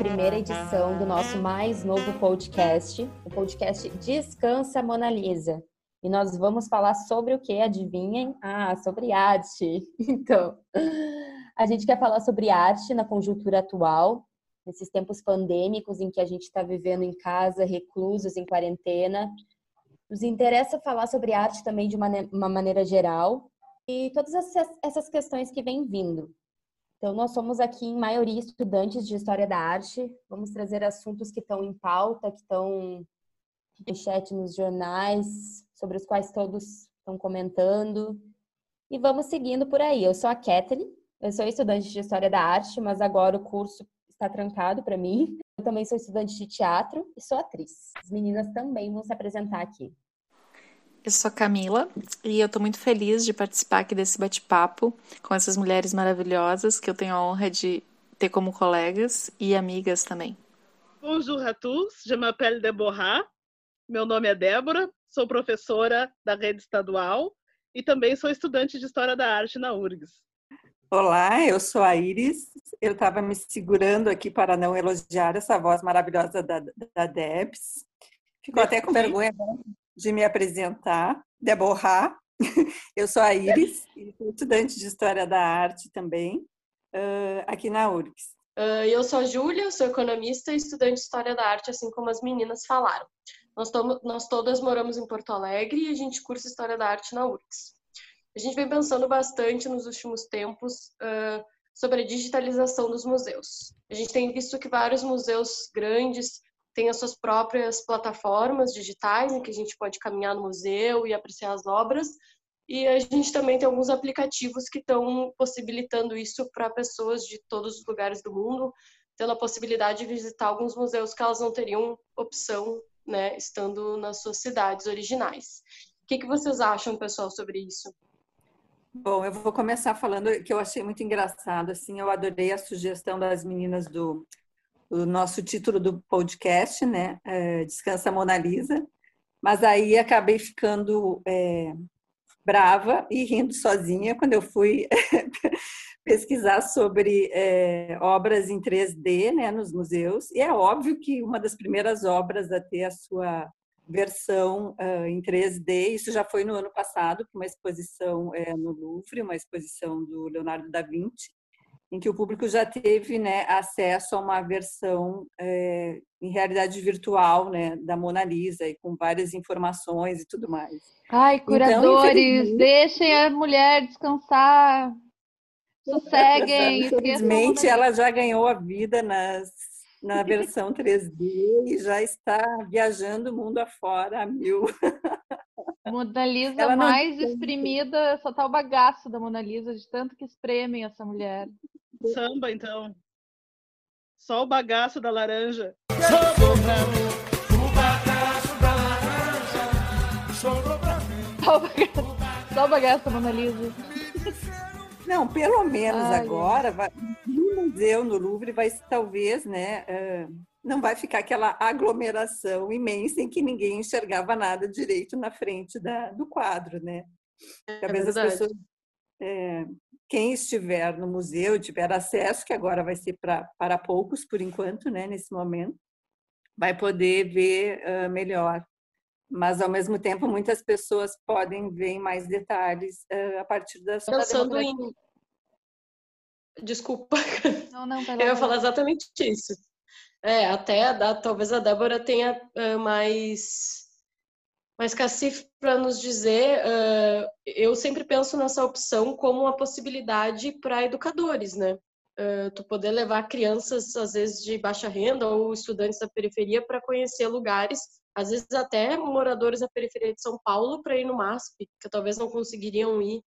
primeira edição do nosso mais novo podcast, o podcast Descansa Mona Lisa. E nós vamos falar sobre o que? Adivinhem? Ah, sobre arte. Então, a gente quer falar sobre arte na conjuntura atual, nesses tempos pandêmicos em que a gente está vivendo em casa, reclusos, em quarentena. Nos interessa falar sobre arte também de uma, uma maneira geral e todas essas, questões que vêm vindo. Então, nós somos aqui, em maioria, estudantes de História da Arte. Vamos trazer assuntos que estão em pauta, que estão em chat nos jornais, sobre os quais todos estão comentando. E vamos seguindo por aí. Eu sou a Kathleen, eu sou estudante de História da Arte, mas agora o curso está trancado para mim. Eu também sou estudante de teatro e sou atriz. As meninas também vão se apresentar aqui. Eu sou Camila e eu estou muito feliz de participar aqui desse bate-papo com essas mulheres maravilhosas que eu tenho a honra de ter como colegas e amigas também. Bonjour à tous, je m'appelle Deborah, meu nome é Débora, sou professora da rede estadual e também sou estudante de História da Arte na URGS. Olá, eu sou a Iris. Eu estava me segurando aqui para não elogiar essa voz maravilhosa da, da Debs. Ficou até com vergonha de me apresentar, Deborah. Eu sou a Iris, estudante de História da Arte também, aqui na URGS. Eu sou a Júlia, sou economista e estudante de História da Arte, assim como as meninas falaram. Nós, nós todas moramos em Porto Alegre e a gente cursa História da Arte na URGS. A gente vem pensando bastante nos últimos tempos uh, sobre a digitalização dos museus. A gente tem visto que vários museus grandes tem as suas próprias plataformas digitais em que a gente pode caminhar no museu e apreciar as obras. E a gente também tem alguns aplicativos que estão possibilitando isso para pessoas de todos os lugares do mundo, tendo a possibilidade de visitar alguns museus que elas não teriam opção, né, estando nas suas cidades originais. O que, que vocês acham, pessoal, sobre isso? Bom, eu vou começar falando que eu achei muito engraçado, assim, eu adorei a sugestão das meninas do o nosso título do podcast, né? É, Descansa Mona Lisa. Mas aí acabei ficando é, brava e rindo sozinha quando eu fui pesquisar sobre é, obras em 3D né, nos museus. E é óbvio que uma das primeiras obras a ter a sua versão uh, em 3D, isso já foi no ano passado, uma exposição é, no Louvre, uma exposição do Leonardo da Vinci, em que o público já teve né, acesso a uma versão é, em realidade virtual né, da Mona Lisa e com várias informações e tudo mais. Ai, então, curadores, então, deixem a mulher descansar, sosseguem. Infelizmente, ela já ganhou a vida nas, na versão 3D e já está viajando o mundo afora a mil. Mona Lisa ela mais não... exprimida, só tá o bagaço da Mona Lisa, de tanto que espremem essa mulher. Samba, então. Só o bagaço da laranja. O bagaço da laranja sobrou pra mim. Só o bagaço, só o bagaço da Mona Lisa. Não, pelo menos Ai, agora, vai, no museu, no Louvre, vai talvez, né, uh, não vai ficar aquela aglomeração imensa em que ninguém enxergava nada direito na frente da, do quadro, né? É Talvez as pessoas é, quem estiver no museu tiver acesso, que agora vai ser pra, para poucos por enquanto, né, nesse momento, vai poder ver uh, melhor. Mas, ao mesmo tempo, muitas pessoas podem ver em mais detalhes uh, a partir da sua Pensando em... Desculpa. Não, não, Eu ia falar exatamente isso. É, até a, talvez a Débora tenha uh, mais mas, Cassif, para nos dizer, uh, eu sempre penso nessa opção como uma possibilidade para educadores, né? Uh, tu poder levar crianças, às vezes, de baixa renda ou estudantes da periferia para conhecer lugares, às vezes até moradores da periferia de São Paulo para ir no MASP, que talvez não conseguiriam ir.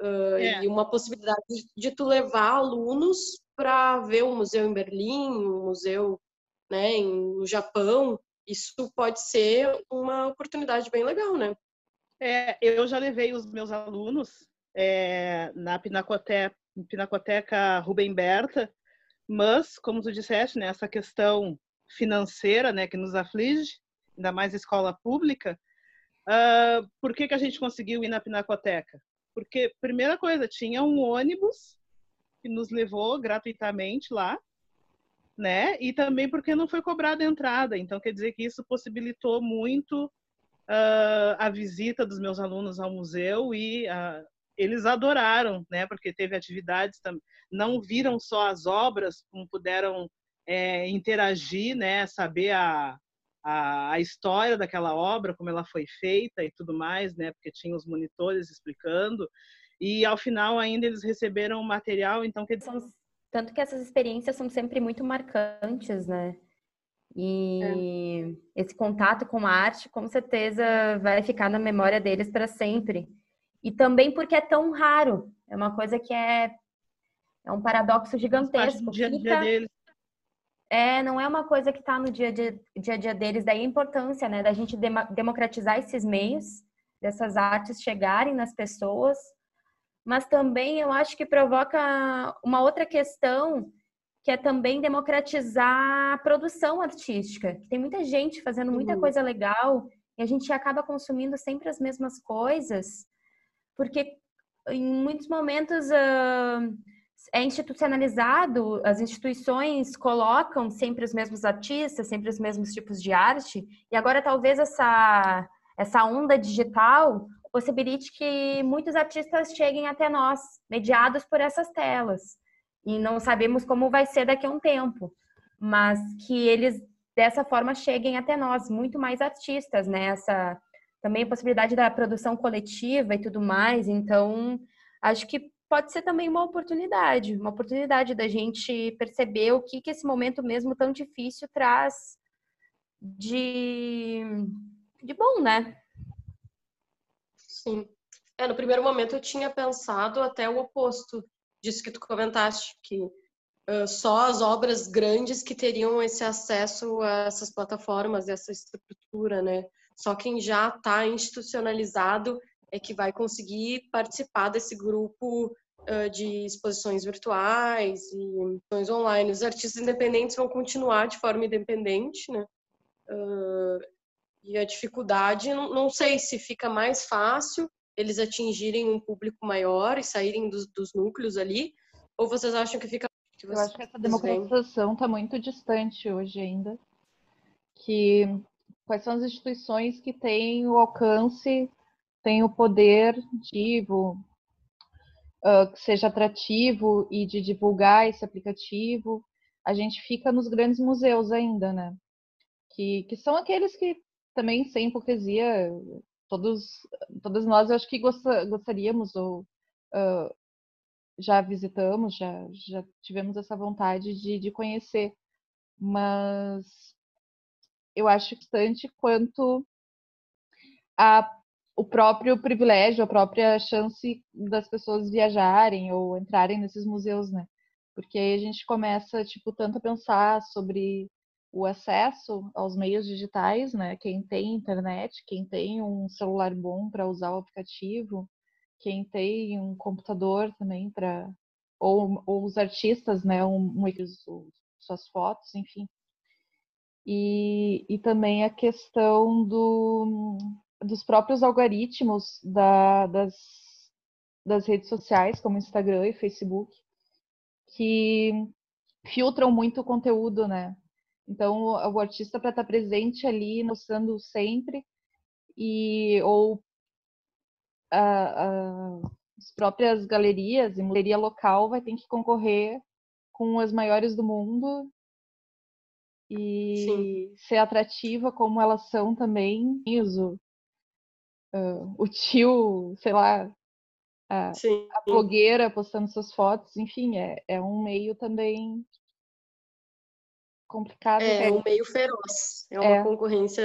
Uh, é. E uma possibilidade de, tu levar alunos para ver um museu em Berlim, um museu né, no Japão, isso pode ser uma oportunidade bem legal, né? É, eu já levei os meus alunos é, na Pinacoteca, Pinacoteca Rubem Berta, mas, como tu disseste, né, essa questão financeira né, que nos aflige, ainda mais escola pública, uh, por que, que a gente conseguiu ir na Pinacoteca? Porque, primeira coisa, tinha um ônibus que nos levou gratuitamente lá, né? E também porque não foi cobrada a entrada. Então, quer dizer que isso possibilitou muito uh, a visita dos meus alunos ao museu e uh, eles adoraram, né? Porque teve atividades, não viram só as obras, como puderam é, interagir, né? Saber a, a, a, história daquela obra, como ela foi feita e tudo mais, né? Porque tinha os monitores explicando. E ao final ainda eles receberam o material, então que tanto que essas experiências são sempre muito marcantes, né? E é. esse contato com a arte, com certeza, vai ficar na memória deles para sempre. E também porque é tão raro. É uma coisa que é, é um paradoxo gigantesco. Dia dia deles. É, não é uma coisa que está no dia a dia, dia, dia deles. Daí a importância, né, da gente democratizar esses meios, dessas artes chegarem nas pessoas mas também eu acho que provoca uma outra questão que é também democratizar a produção artística. Tem muita gente fazendo muita uhum. coisa legal e a gente acaba consumindo sempre as mesmas coisas, porque em muitos momentos uh, é institucionalizado, as instituições colocam sempre os mesmos artistas, sempre os mesmos tipos de arte, e agora talvez essa, essa onda digital possibilite que muitos artistas cheguem até nós, mediados por essas telas. E não sabemos como vai ser daqui a um tempo, mas que eles dessa forma cheguem até nós, muito mais artistas, né? Essa também a possibilidade da produção coletiva e tudo mais. Então, acho que pode ser também uma oportunidade, uma oportunidade da gente perceber o que, que esse momento mesmo tão difícil traz de, de bom, né? Sim. É, no primeiro momento eu tinha pensado até o oposto disso que tu comentaste, que uh, só as obras grandes que teriam esse acesso a essas plataformas, essa estrutura, né? Só quem já está institucionalizado é que vai conseguir participar desse grupo uh, de exposições virtuais e exposições online. Os artistas independentes vão continuar de forma independente, né? Uh, e a dificuldade, não, não sei se fica mais fácil eles atingirem um público maior e saírem dos, dos núcleos ali, ou vocês acham que fica. Que Eu acho que essa democratização está muito distante hoje ainda. Que quais são as instituições que têm o alcance, têm o poder de uh, que seja atrativo e de divulgar esse aplicativo. A gente fica nos grandes museus ainda, né? Que, que são aqueles que também sem hipocrisia, todos, todas nós eu acho que gostaríamos ou uh, já visitamos, já, já tivemos essa vontade de, de conhecer, mas eu acho distante quanto a o próprio privilégio, a própria chance das pessoas viajarem ou entrarem nesses museus, né? Porque aí a gente começa, tipo, tanto a pensar sobre o acesso aos meios digitais, né? Quem tem internet, quem tem um celular bom para usar o aplicativo, quem tem um computador também para ou, ou, os artistas, né? Um, um, suas fotos, enfim. E, e também a questão do, dos próprios algoritmos da, das, das redes sociais, como Instagram e Facebook, que filtram muito o conteúdo, né? Então, o artista para estar tá presente ali, mostrando sempre, e ou a, a, as próprias galerias e galeria local vai ter que concorrer com as maiores do mundo e Sim. ser atrativa como elas são também. Isso, uh, o tio, sei lá, a, a blogueira postando suas fotos, enfim, é, é um meio também complicado. É, é um meio feroz. É uma é. concorrência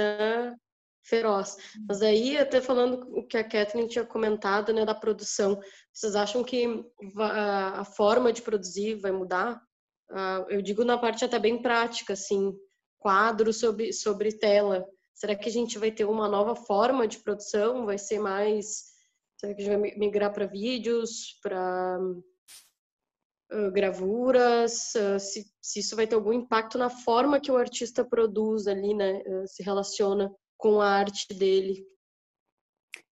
feroz. Mas aí, até falando o que a Kathleen tinha comentado, né, da produção, vocês acham que a forma de produzir vai mudar? Eu digo na parte até bem prática, assim, quadro sobre, sobre tela. Será que a gente vai ter uma nova forma de produção? Vai ser mais. Será que a gente vai migrar para vídeos, para gravuras, se, se, isso vai ter algum impacto na forma que o artista produz ali, né, se relaciona com a arte dele.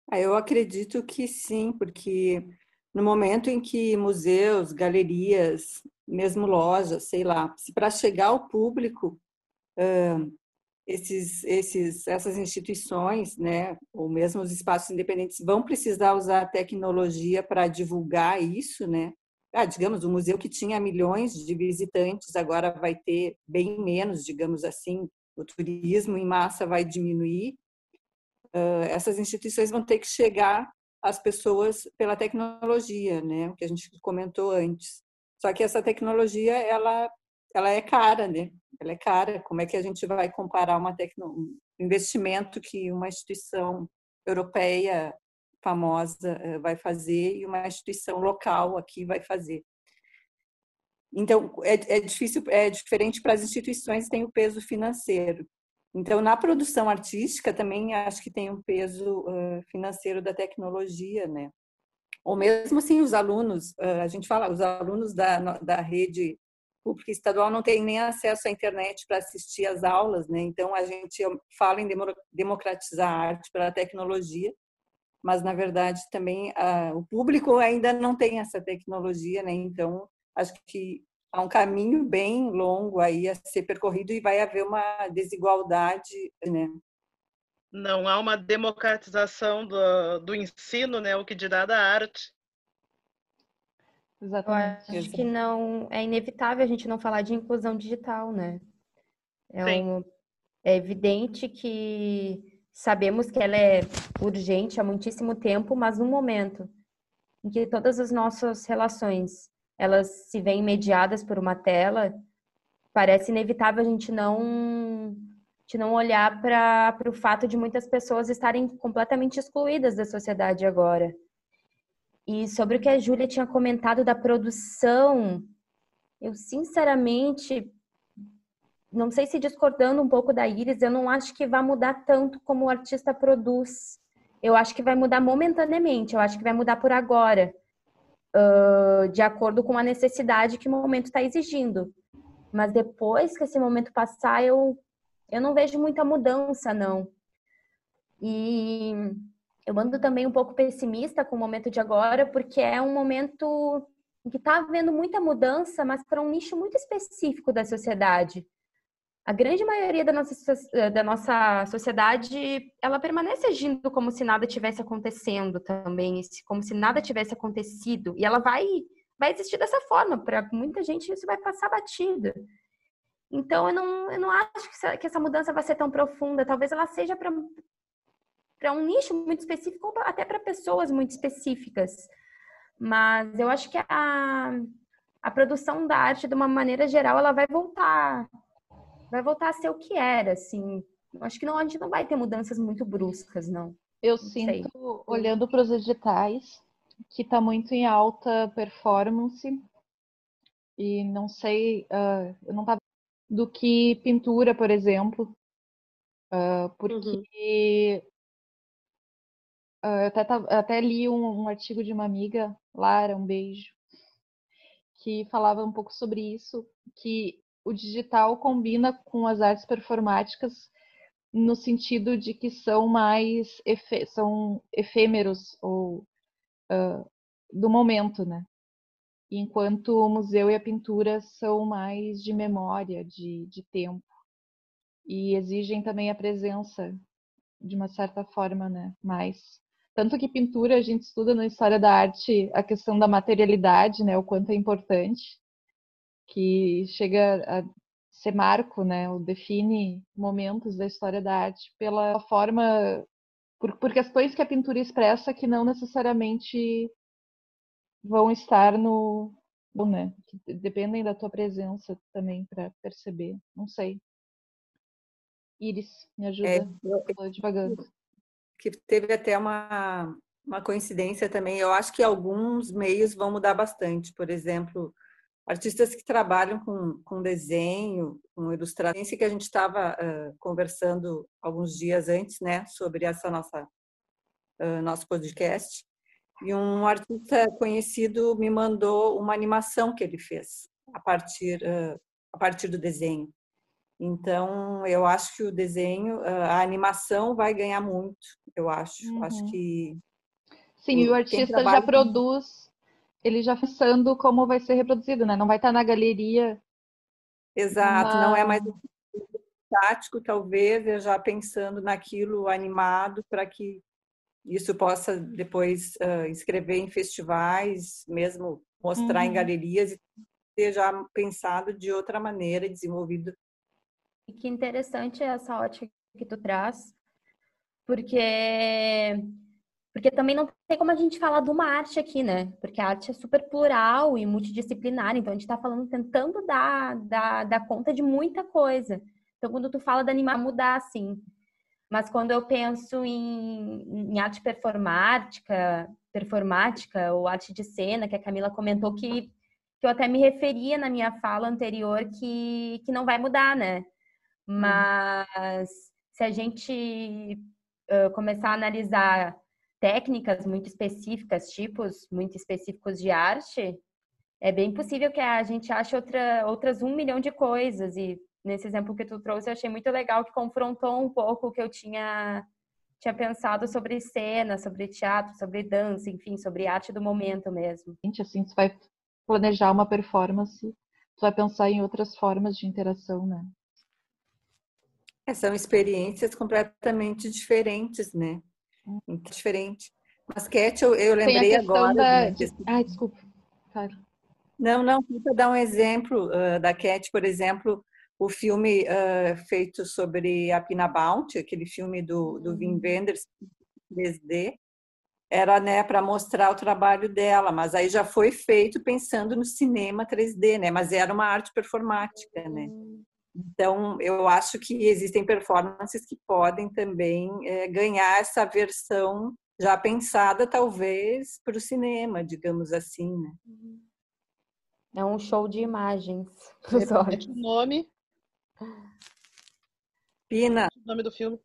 Ah, eu acredito que sim, porque no momento em que museus, galerias mesmo loja, sei lá. Para chegar ao público, esses, esses, essas instituições, né, ou mesmo os espaços independentes, vão precisar usar a tecnologia para divulgar isso, né? Ah, digamos, o museu que tinha milhões de visitantes agora vai ter bem menos, digamos assim, o turismo em massa vai diminuir. Uh, essas instituições vão ter que chegar às pessoas pela tecnologia, né? O que a gente comentou antes. Só que essa tecnologia, ela, ela é cara, né? Ela é cara. Como é que a gente vai comparar uma tecno... um investimento que uma instituição europeia famosa eh, vai fazer e uma instituição local aqui vai fazer? Então, é, é difícil, é diferente para as instituições, tem o peso financeiro. Então, na produção artística também acho que tem um peso financeiro da tecnologia, né? Ou mesmo assim, os alunos, a gente fala, os alunos da, da rede pública estadual não têm nem acesso à internet para assistir às aulas, né? Então, a gente fala em democratizar a arte pela tecnologia, mas, na verdade, também uh, o público ainda não tem essa tecnologia, né? Então, acho que há um caminho bem longo aí a ser percorrido e vai haver uma desigualdade, né? Não há uma democratização do, do ensino, né? O que dirá da arte. Exatamente. Eu acho que não é inevitável a gente não falar de inclusão digital, né? É, um, é evidente que sabemos que ela é urgente há muitíssimo tempo, mas no momento em que todas as nossas relações elas se veem mediadas por uma tela, parece inevitável a gente não de não olhar para o fato de muitas pessoas estarem completamente excluídas da sociedade agora. E sobre o que a Júlia tinha comentado da produção, eu sinceramente não sei se discordando um pouco da Iris, eu não acho que vai mudar tanto como o artista produz. Eu acho que vai mudar momentaneamente, eu acho que vai mudar por agora uh, de acordo com a necessidade que o momento está exigindo. Mas depois que esse momento passar, eu, eu não vejo muita mudança, não. E eu ando também um pouco pessimista com o momento de agora, porque é um momento em que está havendo muita mudança, mas para um nicho muito específico da sociedade a grande maioria da nossa, eh, da nossa sociedade, ela permanece agindo como se nada tivesse acontecendo também, como se nada tivesse acontecido. E ela vai, vai existir dessa forma. Para muita gente, isso vai passar batido. Então, eu não, eu não acho que essa, mudança vai ser tão profunda. Talvez ela seja para um nicho muito específico ou até para pessoas muito específicas. Mas eu acho que a, a produção da arte, de uma maneira geral, ela vai voltar vai voltar a ser o que era, assim. Acho que não, a gente não vai ter mudanças muito bruscas, não. Eu não sinto, sei. olhando para os editais, que está muito em alta performance e não sei, uh, eu não tava do que pintura, por exemplo, uh, porque uhum. uh, eu até, até li um, um, artigo de uma amiga, Lara, um beijo, que falava um pouco sobre isso, que o digital combina com as artes performáticas no sentido de que são mais são efêmeros ou uh, do momento, né? Enquanto o museu e a pintura são mais de memória, de, de tempo e exigem também a presença de uma certa forma, né? Mais tanto que pintura a gente estuda na história da arte a questão da materialidade, né? O quanto é importante que chega a ser marco, né? Ou define momentos da história da arte pela forma, por, por questões que a pintura expressa que não necessariamente vão estar no, bom, né? Que dependem da tua presença também para perceber. Não sei. Iris, me ajuda. É, eu, devagando. Que teve até uma, uma coincidência também. Eu acho que alguns meios vão mudar bastante. Por exemplo, artistas que trabalham com, com desenho, com ilustração, que a gente estava uh, conversando alguns dias antes, né, sobre essa nossa uh, nosso podcast. E um artista conhecido me mandou uma animação que ele fez a partir uh, a partir do desenho. Então, eu acho que o desenho, a animação vai ganhar muito, eu acho. Uhum. Acho que Sim, o artista já produz ele já pensando como vai ser reproduzido, né? Não vai estar na galeria. Exato, uma... não é mais tático, talvez, já pensando naquilo animado para que isso possa depois uh, escrever em festivais, mesmo mostrar uhum. em galerias e ter já pensado de outra maneira, desenvolvido. E que interessante essa ótica que tu traz, porque porque também não tem como a gente falar de uma arte aqui, né? Porque a arte é super plural e multidisciplinar, então a gente está falando, tentando dar, dar, dar conta de muita coisa. Então, quando tu fala de animar, mudar, assim. Mas quando eu penso em, em arte performática, performática ou arte de cena, que a Camila comentou que, que eu até me referia na minha fala anterior que, que não vai mudar, né? Mas se a gente uh, começar a analisar técnicas muito específicas, tipos muito específicos de arte, é bem possível que a gente ache outra, outras um milhão de coisas. E nesse exemplo que tu trouxe, eu achei muito legal que confrontou um pouco o que eu tinha, tinha pensado sobre cena, sobre teatro, sobre dança, enfim, sobre arte do momento mesmo. Gente, assim, você vai planejar uma performance, tu vai pensar em outras formas de interação, né? É, são experiências completamente diferentes, né? Diferente. Mas, Cat, eu, eu lembrei agora. Da... De... Ai, desculpa. Claro. Não, não, para dar um exemplo uh, da Cat, por exemplo, o filme uh, feito sobre a Pina Bounty, aquele filme do, do Wim uhum. Wenders, 3D, era né, para mostrar o trabalho dela, mas aí já foi feito pensando no cinema 3D, né? Mas era uma arte performática, né? Então, eu acho que existem performances que podem também é, ganhar essa versão já pensada, talvez, para o cinema, digamos assim, né? É um show de imagens. Repete o nome. Pina. O nome do filme.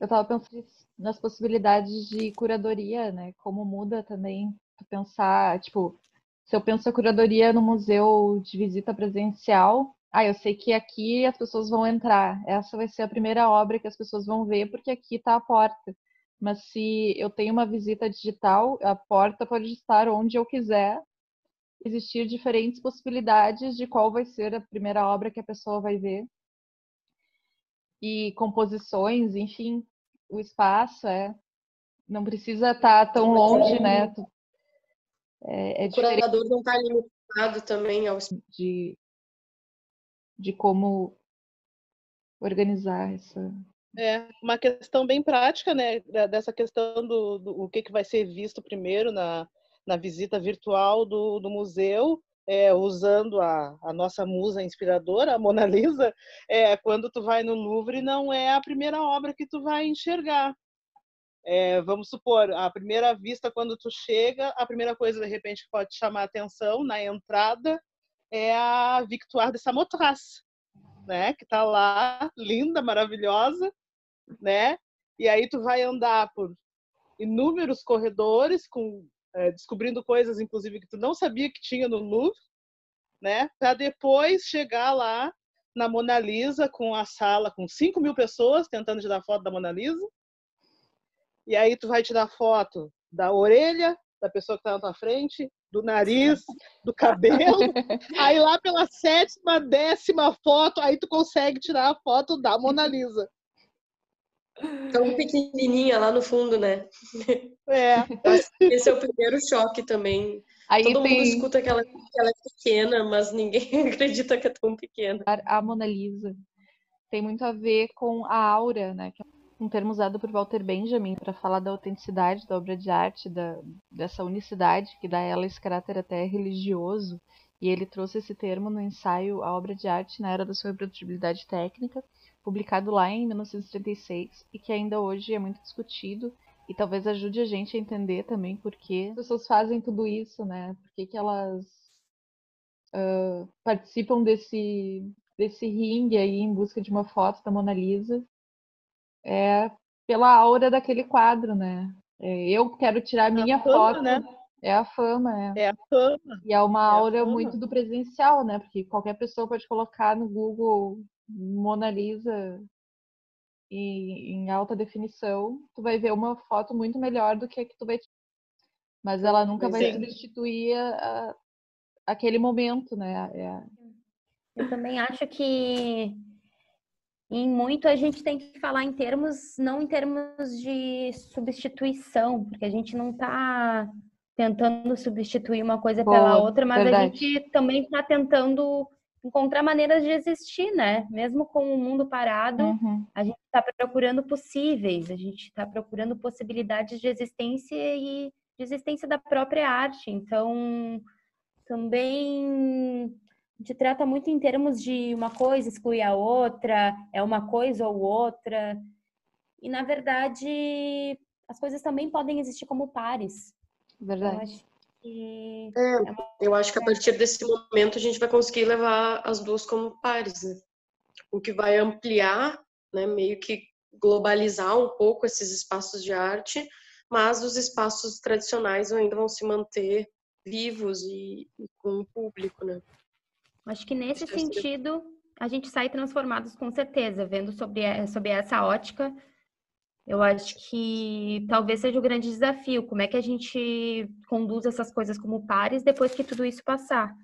Eu estava pensando nas possibilidades de curadoria, né? Como muda também pensar, tipo, se eu penso a curadoria no museu de visita presencial, ah, eu sei que aqui as pessoas vão entrar. Essa vai ser a primeira obra que as pessoas vão ver, porque aqui está a porta. Mas se eu tenho uma visita digital, a porta pode estar onde eu quiser. Existir diferentes possibilidades de qual vai ser a primeira obra que a pessoa vai ver e composições, enfim, o espaço é não precisa estar tá tão longe, né? É, é o curador não está limitado também ao de de como organizar essa é uma questão bem prática, né? Dessa questão do, do o que, que vai ser visto primeiro na, na visita virtual do, do museu é, usando a, a, nossa musa inspiradora, a Mona Lisa, é, quando tu vai no Louvre, não é a primeira obra que tu vai enxergar. É, vamos supor, a primeira vista, quando tu chega, a primeira coisa, de repente, que pode chamar atenção na entrada é a Victoire de Samothrace, né? Que está lá, linda, maravilhosa, né? E aí tu vai andar por inúmeros corredores com é, descobrindo coisas, inclusive, que tu não sabia que tinha no Louvre, né? Para depois chegar lá na Mona Lisa com a sala com 5 mil pessoas tentando tirar foto da Mona Lisa. E aí tu vai tirar foto da orelha da pessoa que está na tua frente, do nariz, do cabelo. aí lá pela sétima, décima foto, aí tu consegue tirar a foto da Mona Lisa. Tão pequenininha lá no fundo, né? É. Esse é o primeiro choque também. Aí Todo tem... mundo escuta que ela, que ela é pequena, mas ninguém acredita que é tão pequena. A Mona Lisa tem muito a ver com a aura, né? Um termo usado por Walter Benjamin para falar da autenticidade da obra de arte, da, dessa unicidade que dá a ela esse caráter até religioso. E ele trouxe esse termo no ensaio A Obra de Arte na Era da Sua Reprodutibilidade Técnica, publicado lá em 1936 e que ainda hoje é muito discutido e talvez ajude a gente a entender também por que as pessoas fazem tudo isso, né? Por que, que elas uh, participam desse, desse ringue aí em busca de uma foto da Mona Lisa. É pela aura daquele quadro, né? É, eu quero tirar minha fama, foto. Né? É a fama, é. É a fama. E é uma é aura muito do presencial, né? Porque qualquer pessoa pode colocar no Google Mona Lisa em alta definição, tu vai ver uma foto muito melhor do que a que tu vai Mas ela nunca vai Sim. substituir a, aquele momento, né? É... Eu também acho que em muito a gente tem que falar em termos, não em termos de substituição, porque a gente não está tentando substituir uma coisa Pô, pela outra, mas verdade. a gente também está tentando encontrar maneiras de existir, né? Mesmo com o mundo parado, uhum. a gente está procurando possíveis, a gente está procurando possibilidades de existência e de existência da própria arte. Então, também a gente trata muito em termos de uma coisa exclui a outra, é uma coisa ou outra. E, na verdade, as coisas também podem existir como pares. Verdade. Eu acho que, é, é uma... eu acho que a partir desse momento a gente vai conseguir levar as duas como pares, né? O que vai ampliar, né, meio que globalizar um pouco esses espaços de arte mas os espaços tradicionais ainda vão se manter vivos e, e com o público, né? Acho que nesse Acho sentido a gente sai transformados com certeza, vendo sobre, sobre essa ótica. Eu acho que talvez seja o grande desafio, como é que a gente conduz essas coisas como pares depois que tudo isso passar.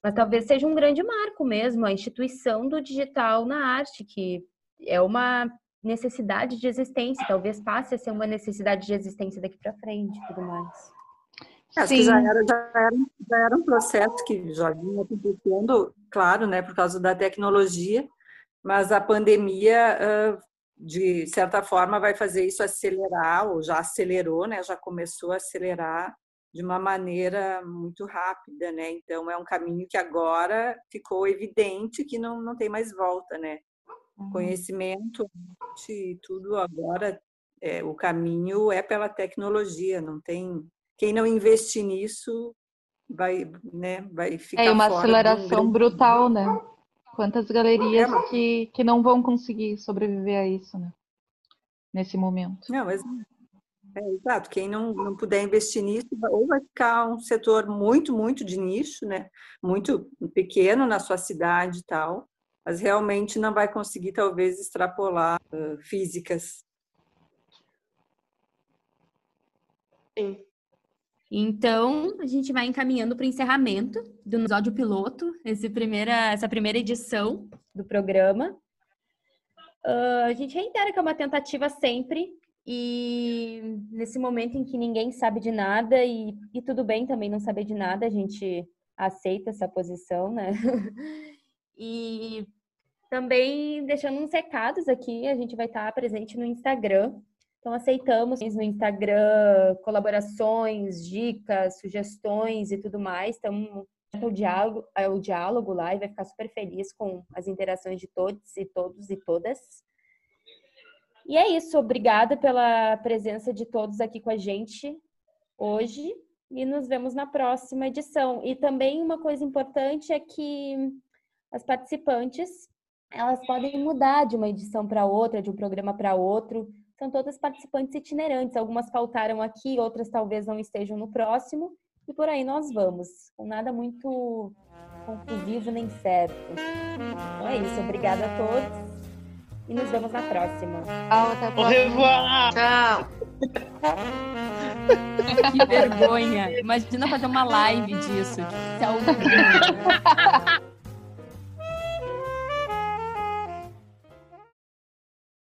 Mas talvez seja um grande marco mesmo, a instituição do digital na arte, que é uma necessidade de existência, talvez passe a ser uma necessidade de existência daqui para frente e tudo mais. É, acho Sim. que já era, já, era, já era um processo que já vinha acontecendo, claro, né, por causa da tecnologia, mas a pandemia, de certa forma, vai fazer isso acelerar, ou já acelerou, né, já começou a acelerar de uma maneira muito rápida, né? Então é um caminho que agora ficou evidente que não, não tem mais volta, né? Uhum. Conhecimento e tudo agora, é, o caminho é pela tecnologia, não tem. Quem não investir nisso vai, né, vai ficar. É uma aceleração brutal, né? Quantas galerias é, que, que não vão conseguir sobreviver a isso, né? Nesse momento. Não, mas é, exato. Quem não, não puder investir nisso, ou vai ficar um setor muito, muito de nicho, né? Muito pequeno na sua cidade e tal, mas realmente não vai conseguir, talvez, extrapolar uh, físicas. Sim. Então, a gente vai encaminhando para o encerramento do episódio piloto, esse primeira, essa primeira edição do programa. Uh, a gente reitera que é uma tentativa sempre, e nesse momento em que ninguém sabe de nada, e, e tudo bem também não saber de nada, a gente aceita essa posição, né? E também deixando uns recados aqui, a gente vai estar presente no Instagram. Então, aceitamos no Instagram colaborações, dicas, sugestões e tudo mais. Então, o diálogo, é o diálogo lá e vai ficar super feliz com as interações de todos e todos e todas. E é isso, obrigada pela presença de todos aqui com a gente hoje e nos vemos na próxima edição. E também uma coisa importante é que as participantes, elas podem mudar de uma edição para outra, de um programa para outro. São todas participantes itinerantes. Algumas faltaram aqui, outras talvez não estejam no próximo. E por aí nós vamos, com nada muito conclusivo nem certo. Então é isso. Obrigada a todos. E nos vemos na próxima. Tchau, até a próxima. Tchau. que vergonha. Imagina fazer uma live disso. Tipo,